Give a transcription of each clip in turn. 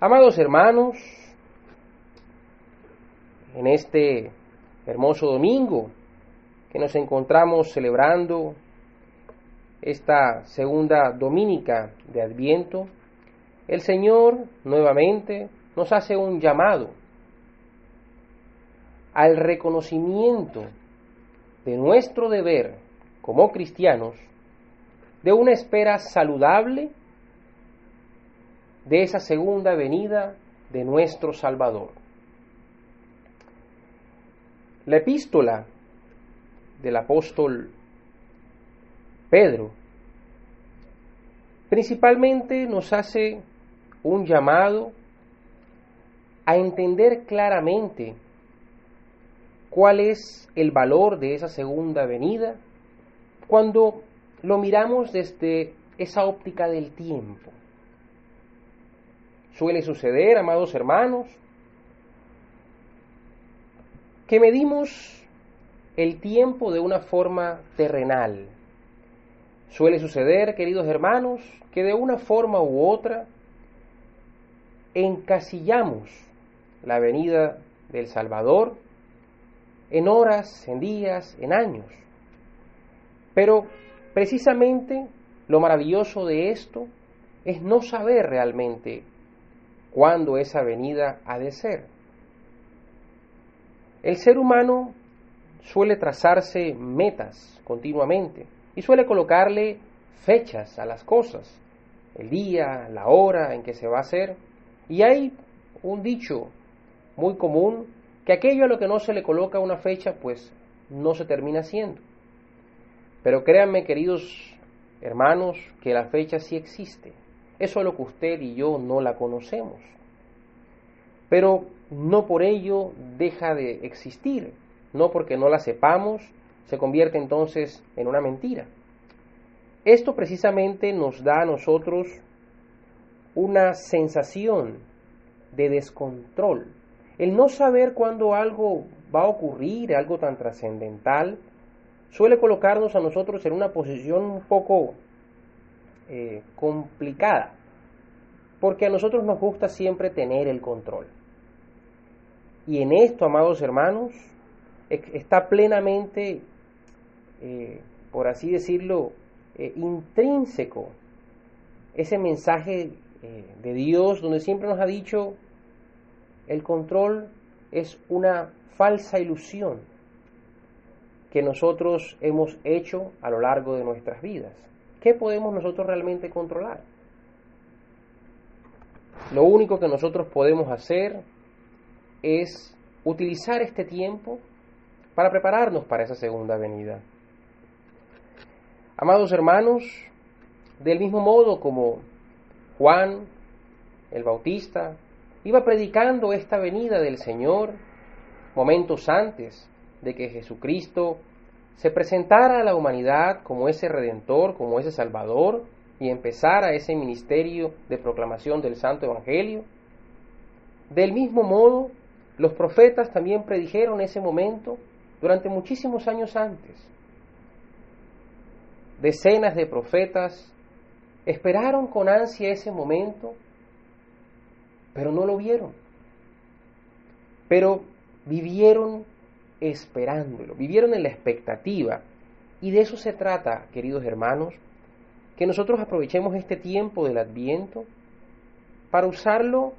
Amados hermanos, en este hermoso domingo que nos encontramos celebrando esta segunda dominica de Adviento, el Señor nuevamente nos hace un llamado al reconocimiento de nuestro deber como cristianos de una espera saludable de esa segunda venida de nuestro Salvador. La epístola del apóstol Pedro principalmente nos hace un llamado a entender claramente cuál es el valor de esa segunda venida cuando lo miramos desde esa óptica del tiempo. Suele suceder, amados hermanos, que medimos el tiempo de una forma terrenal. Suele suceder, queridos hermanos, que de una forma u otra encasillamos la venida del Salvador en horas, en días, en años. Pero precisamente lo maravilloso de esto es no saber realmente cuándo esa venida ha de ser. El ser humano suele trazarse metas continuamente y suele colocarle fechas a las cosas, el día, la hora en que se va a hacer. Y hay un dicho muy común que aquello a lo que no se le coloca una fecha, pues no se termina haciendo. Pero créanme, queridos hermanos, que la fecha sí existe. Es lo que usted y yo no la conocemos. Pero no por ello deja de existir, no porque no la sepamos, se convierte entonces en una mentira. Esto precisamente nos da a nosotros una sensación de descontrol. El no saber cuándo algo va a ocurrir, algo tan trascendental, suele colocarnos a nosotros en una posición un poco eh, complicada, porque a nosotros nos gusta siempre tener el control. Y en esto, amados hermanos, está plenamente, eh, por así decirlo, eh, intrínseco ese mensaje de Dios donde siempre nos ha dicho, el control es una falsa ilusión que nosotros hemos hecho a lo largo de nuestras vidas. ¿Qué podemos nosotros realmente controlar? Lo único que nosotros podemos hacer es utilizar este tiempo para prepararnos para esa segunda venida. Amados hermanos, del mismo modo como Juan el Bautista iba predicando esta venida del Señor momentos antes de que Jesucristo se presentara a la humanidad como ese redentor, como ese salvador y empezara ese ministerio de proclamación del Santo Evangelio. Del mismo modo, los profetas también predijeron ese momento durante muchísimos años antes. Decenas de profetas esperaron con ansia ese momento, pero no lo vieron. Pero vivieron esperándolo, vivieron en la expectativa. Y de eso se trata, queridos hermanos, que nosotros aprovechemos este tiempo del adviento para usarlo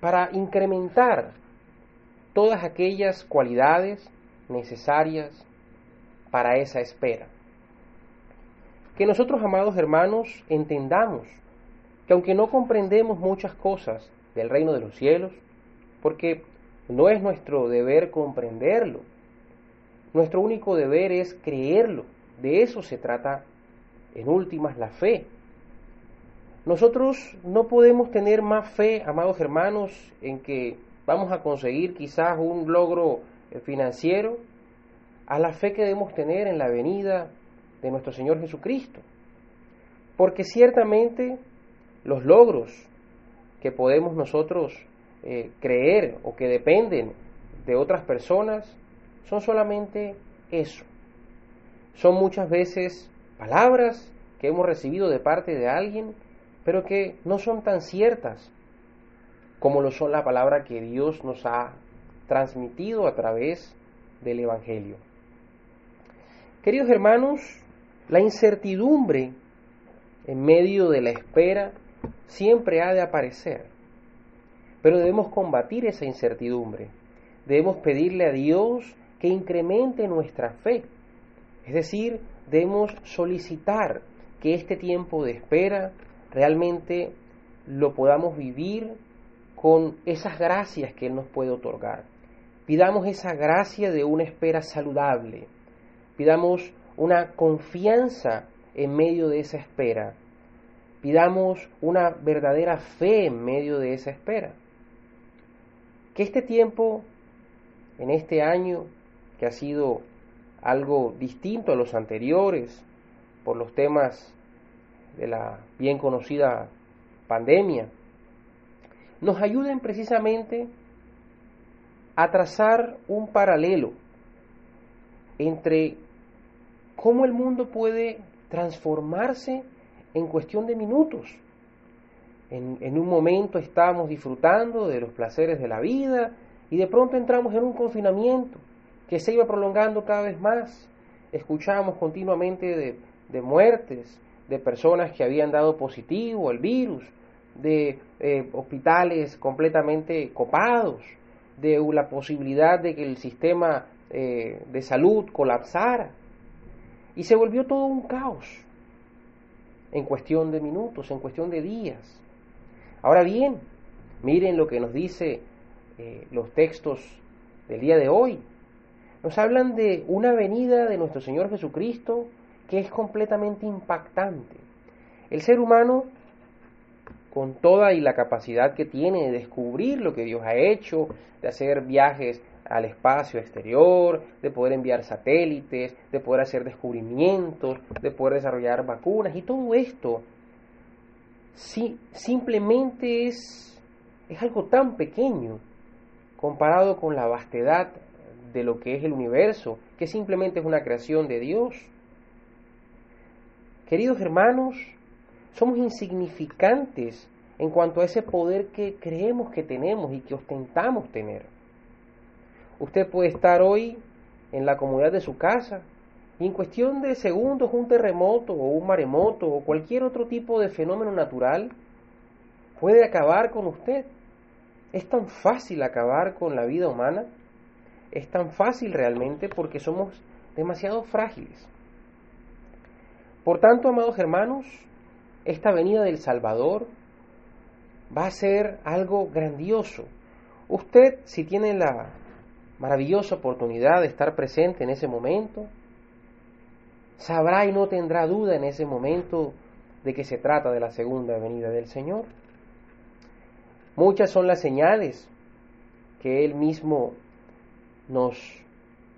para incrementar todas aquellas cualidades necesarias para esa espera. Que nosotros, amados hermanos, entendamos que aunque no comprendemos muchas cosas del reino de los cielos, porque no es nuestro deber comprenderlo, nuestro único deber es creerlo, de eso se trata en últimas la fe, nosotros no podemos tener más fe, amados hermanos, en que vamos a conseguir quizás un logro eh, financiero, a la fe que debemos tener en la venida de nuestro Señor Jesucristo. Porque ciertamente los logros que podemos nosotros eh, creer o que dependen de otras personas son solamente eso. Son muchas veces palabras que hemos recibido de parte de alguien pero que no son tan ciertas como lo son la palabra que Dios nos ha transmitido a través del Evangelio. Queridos hermanos, la incertidumbre en medio de la espera siempre ha de aparecer, pero debemos combatir esa incertidumbre. Debemos pedirle a Dios que incremente nuestra fe, es decir, debemos solicitar que este tiempo de espera realmente lo podamos vivir con esas gracias que Él nos puede otorgar. Pidamos esa gracia de una espera saludable. Pidamos una confianza en medio de esa espera. Pidamos una verdadera fe en medio de esa espera. Que este tiempo, en este año, que ha sido algo distinto a los anteriores, por los temas de la bien conocida pandemia, nos ayuden precisamente a trazar un paralelo entre cómo el mundo puede transformarse en cuestión de minutos. En, un momento estamos disfrutando de los placeres de la vida y de pronto entramos en un confinamiento que se iba prolongando cada vez más. Escuchamos continuamente de, de muertes, de personas que habían dado positivo al virus, de eh, hospitales completamente copados, de la posibilidad de que el sistema eh, de salud colapsara. Y se volvió todo un caos en cuestión de minutos, en cuestión de días. Ahora bien, miren lo que nos dice eh, los textos del día de hoy. Nos hablan de una venida de nuestro Señor Jesucristo que es completamente impactante. El ser humano con toda y la capacidad que tiene de descubrir lo que Dios ha hecho, de hacer viajes al espacio exterior, de poder enviar satélites, de poder hacer descubrimientos, de poder desarrollar vacunas y todo esto sí, simplemente es, es algo tan pequeño comparado con la vastedad de lo que es el universo, que simplemente es una creación de Dios. Queridos hermanos, somos insignificantes en cuanto a ese poder que creemos que tenemos y que ostentamos tener. Usted puede estar hoy en la comunidad de su casa y en cuestión de segundos un terremoto o un maremoto o cualquier otro tipo de fenómeno natural puede acabar con usted. Es tan fácil acabar con la vida humana, es tan fácil realmente porque somos demasiado frágiles. Por tanto, amados hermanos, esta venida del Salvador va a ser algo grandioso. Usted, si tiene la maravillosa oportunidad de estar presente en ese momento, sabrá y no tendrá duda en ese momento de que se trata de la segunda venida del Señor. Muchas son las señales que Él mismo nos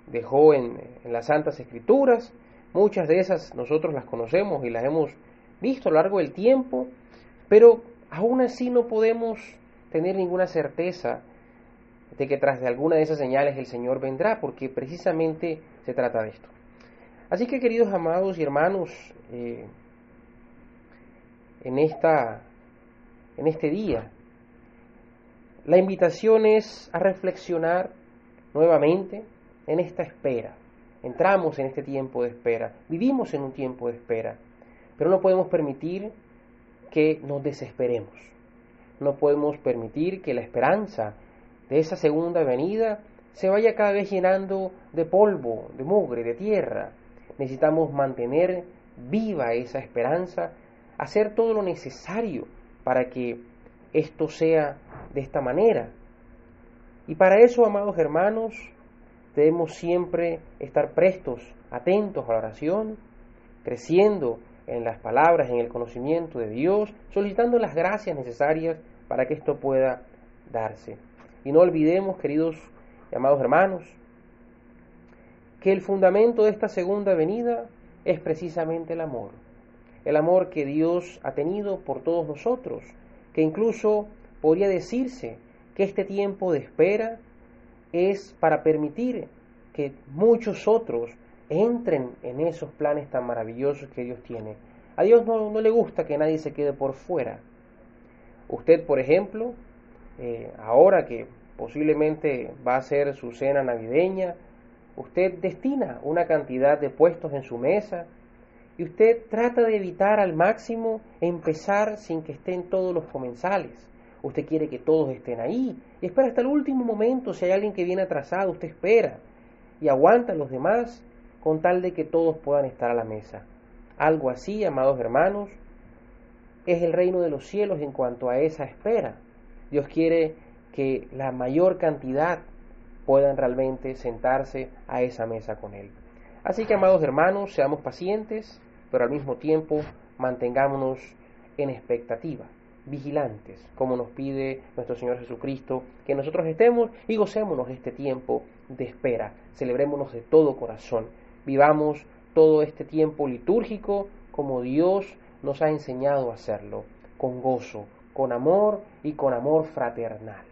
dejó en, en, las Santas Escrituras. Muchas de esas nosotros las conocemos y las hemos visto a lo largo del tiempo, pero aún así no podemos tener ninguna certeza de que tras de alguna de esas señales el Señor vendrá, porque precisamente se trata de esto. Así que queridos amados y hermanos, eh, en, esta, en este día, la invitación es a reflexionar nuevamente en esta espera. Entramos en este tiempo de espera, vivimos en un tiempo de espera. Pero no podemos permitir que nos desesperemos. No podemos permitir que la esperanza de esa segunda venida se vaya cada vez llenando de polvo, de mugre, de tierra. Necesitamos mantener viva esa esperanza, hacer todo lo necesario para que esto sea de esta manera. Y para eso, amados hermanos, debemos siempre estar prestos, atentos a la oración, creciendo en las palabras, en el conocimiento de Dios, solicitando las gracias necesarias para que esto pueda darse. Y no olvidemos, queridos y amados hermanos, que el fundamento de esta segunda venida es precisamente el amor. El amor que Dios ha tenido por todos nosotros, que incluso podría decirse que este tiempo de espera es para permitir que muchos otros entren en esos planes tan maravillosos que Dios tiene. A Dios no, no le gusta que nadie se quede por fuera. Usted, por ejemplo, eh, ahora que posiblemente va a ser su cena navideña, usted destina una cantidad de puestos en su mesa y usted trata de evitar al máximo empezar sin que estén todos los comensales. Usted quiere que todos estén ahí y espera hasta el último momento. Si hay alguien que viene atrasado, usted espera y aguanta a los demás con tal de que todos puedan estar a la mesa. Algo así, amados hermanos, es el reino de los cielos en cuanto a esa espera. Dios quiere que la mayor cantidad puedan realmente sentarse a esa mesa con Él. Así que, amados hermanos, seamos pacientes, pero al mismo tiempo mantengámonos en expectativa, vigilantes, como nos pide nuestro Señor Jesucristo, que nosotros estemos y gocémonos este tiempo de espera, celebrémonos de todo corazón, vivamos todo este tiempo litúrgico como Dios nos ha enseñado a hacerlo, con gozo, con amor y con amor fraternal.